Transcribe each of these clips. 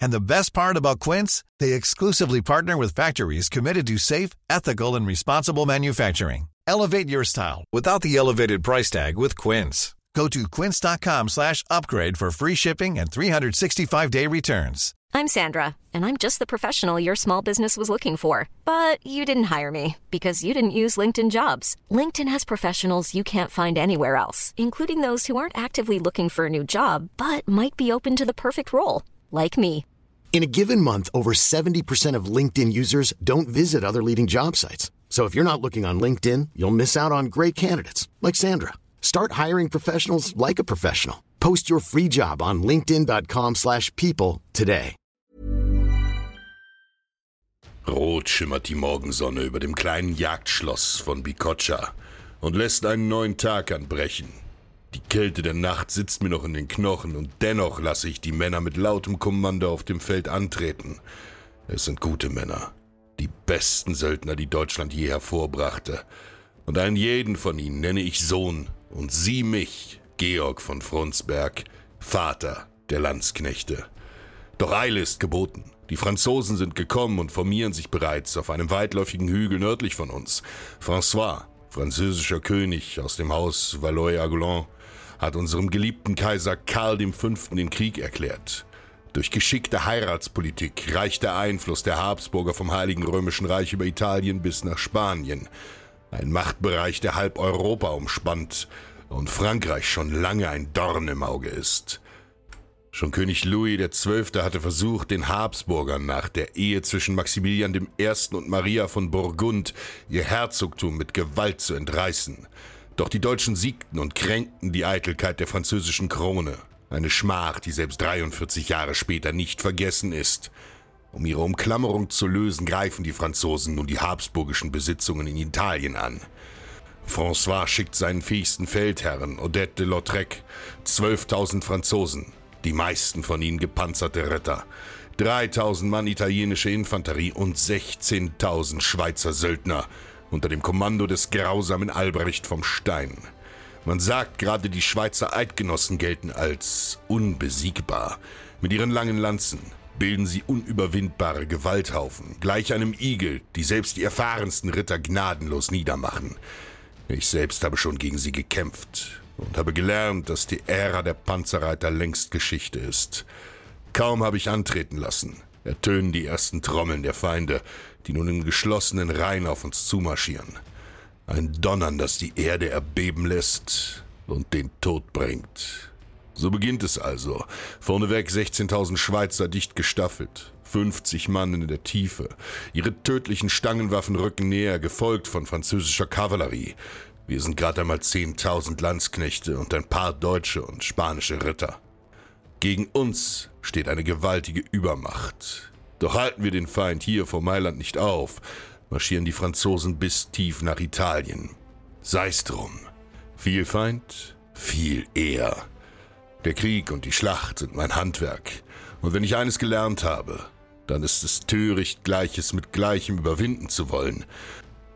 And the best part about Quince, they exclusively partner with factories committed to safe, ethical, and responsible manufacturing. Elevate your style without the elevated price tag with Quince. Go to quince.com slash upgrade for free shipping and 365-day returns. I'm Sandra, and I'm just the professional your small business was looking for. But you didn't hire me because you didn't use LinkedIn jobs. LinkedIn has professionals you can't find anywhere else, including those who aren't actively looking for a new job but might be open to the perfect role, like me. In a given month, over 70% of LinkedIn users don't visit other leading job sites. So if you're not looking on LinkedIn, you'll miss out on great candidates like Sandra. Start hiring professionals like a professional. Post your free job on linkedin.com/people slash people today. Rot schimmert die Morgensonne über dem kleinen Jagdschloss von Bicocca und lässt einen neuen Tag anbrechen. Die Kälte der Nacht sitzt mir noch in den Knochen und dennoch lasse ich die Männer mit lautem Kommando auf dem Feld antreten. Es sind gute Männer, die besten Söldner, die Deutschland je hervorbrachte. Und einen jeden von ihnen nenne ich Sohn und sie mich, Georg von Frundsberg, Vater der Landsknechte. Doch Eile ist geboten. Die Franzosen sind gekommen und formieren sich bereits auf einem weitläufigen Hügel nördlich von uns. François, französischer König aus dem Haus Valois-Agulon, hat unserem geliebten Kaiser Karl V. den Krieg erklärt. Durch geschickte Heiratspolitik reicht der Einfluss der Habsburger vom Heiligen Römischen Reich über Italien bis nach Spanien. Ein Machtbereich, der halb Europa umspannt und Frankreich schon lange ein Dorn im Auge ist. Schon König Louis XII. hatte versucht, den Habsburgern nach der Ehe zwischen Maximilian I. und Maria von Burgund ihr Herzogtum mit Gewalt zu entreißen. Doch die Deutschen siegten und kränkten die Eitelkeit der französischen Krone. Eine Schmach, die selbst 43 Jahre später nicht vergessen ist. Um ihre Umklammerung zu lösen, greifen die Franzosen nun die habsburgischen Besitzungen in Italien an. François schickt seinen fähigsten Feldherren, Odette de Lautrec, 12.000 Franzosen, die meisten von ihnen gepanzerte Ritter, 3.000 Mann italienische Infanterie und 16.000 Schweizer Söldner unter dem Kommando des grausamen Albrecht vom Stein. Man sagt, gerade die Schweizer Eidgenossen gelten als unbesiegbar. Mit ihren langen Lanzen bilden sie unüberwindbare Gewalthaufen, gleich einem Igel, die selbst die erfahrensten Ritter gnadenlos niedermachen. Ich selbst habe schon gegen sie gekämpft und habe gelernt, dass die Ära der Panzerreiter längst Geschichte ist. Kaum habe ich antreten lassen, ertönen die ersten Trommeln der Feinde, die nun in geschlossenen Reihen auf uns zumarschieren. Ein Donnern, das die Erde erbeben lässt und den Tod bringt. So beginnt es also. Vorneweg 16.000 Schweizer dicht gestaffelt, 50 Mann in der Tiefe. Ihre tödlichen Stangenwaffen rücken näher, gefolgt von französischer Kavallerie. Wir sind gerade einmal 10.000 Landsknechte und ein paar deutsche und spanische Ritter. Gegen uns steht eine gewaltige Übermacht. Doch halten wir den Feind hier vor Mailand nicht auf, marschieren die Franzosen bis tief nach Italien. Sei's drum. Viel Feind, viel eher. Der Krieg und die Schlacht sind mein Handwerk. Und wenn ich eines gelernt habe, dann ist es töricht, Gleiches mit Gleichem überwinden zu wollen.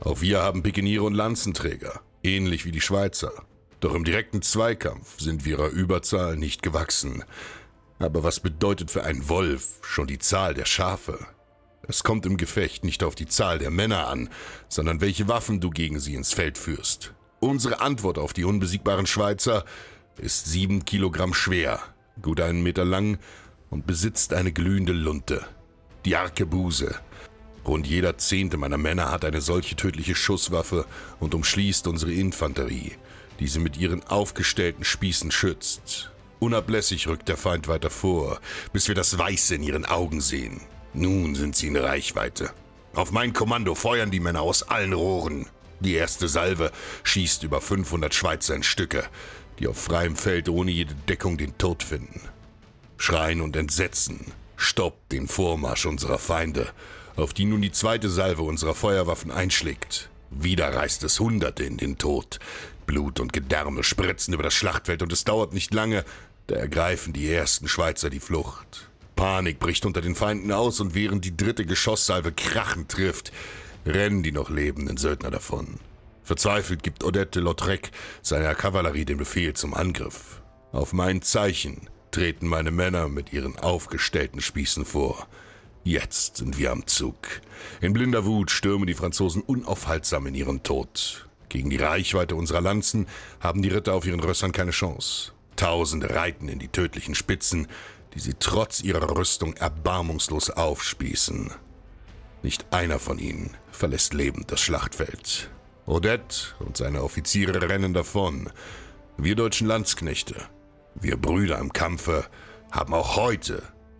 Auch wir haben Pikeniere und Lanzenträger, ähnlich wie die Schweizer. Doch im direkten Zweikampf sind wir ihrer Überzahl nicht gewachsen. Aber was bedeutet für einen Wolf schon die Zahl der Schafe? Es kommt im Gefecht nicht auf die Zahl der Männer an, sondern welche Waffen du gegen sie ins Feld führst. Unsere Antwort auf die unbesiegbaren Schweizer ist sieben Kilogramm schwer, gut einen Meter lang und besitzt eine glühende Lunte. Die Arkebuse. Rund jeder zehnte meiner Männer hat eine solche tödliche Schusswaffe und umschließt unsere Infanterie, die sie mit ihren aufgestellten Spießen schützt. Unablässig rückt der Feind weiter vor, bis wir das Weiße in ihren Augen sehen. Nun sind sie in Reichweite. Auf mein Kommando feuern die Männer aus allen Rohren. Die erste Salve schießt über 500 Schweizer in Stücke, die auf freiem Feld ohne jede Deckung den Tod finden. Schreien und Entsetzen stoppt den Vormarsch unserer Feinde, auf die nun die zweite Salve unserer Feuerwaffen einschlägt. Wieder reißt es Hunderte in den Tod. Blut und Gedärme spritzen über das Schlachtfeld und es dauert nicht lange, da ergreifen die ersten Schweizer die Flucht. Panik bricht unter den Feinden aus und während die dritte Geschosssalve krachend trifft, rennen die noch lebenden Söldner davon. Verzweifelt gibt Odette Lautrec seiner Kavallerie den Befehl zum Angriff. Auf mein Zeichen treten meine Männer mit ihren aufgestellten Spießen vor. Jetzt sind wir am Zug. In blinder Wut stürmen die Franzosen unaufhaltsam in ihren Tod. Gegen die Reichweite unserer Lanzen haben die Ritter auf ihren Rössern keine Chance. Tausende reiten in die tödlichen Spitzen, die sie trotz ihrer Rüstung erbarmungslos aufspießen. Nicht einer von ihnen verlässt lebend das Schlachtfeld. Odette und seine Offiziere rennen davon. Wir deutschen Landsknechte, wir Brüder im Kampfe, haben auch heute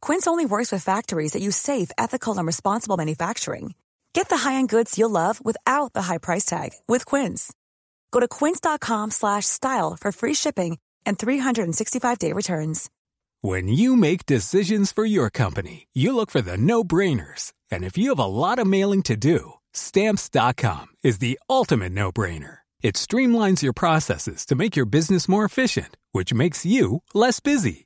Quince only works with factories that use safe, ethical, and responsible manufacturing. Get the high-end goods you'll love without the high price tag with Quince. Go to quince.com/style for free shipping and 365-day returns. When you make decisions for your company, you look for the no-brainers. And if you have a lot of mailing to do, stamps.com is the ultimate no-brainer. It streamlines your processes to make your business more efficient, which makes you less busy.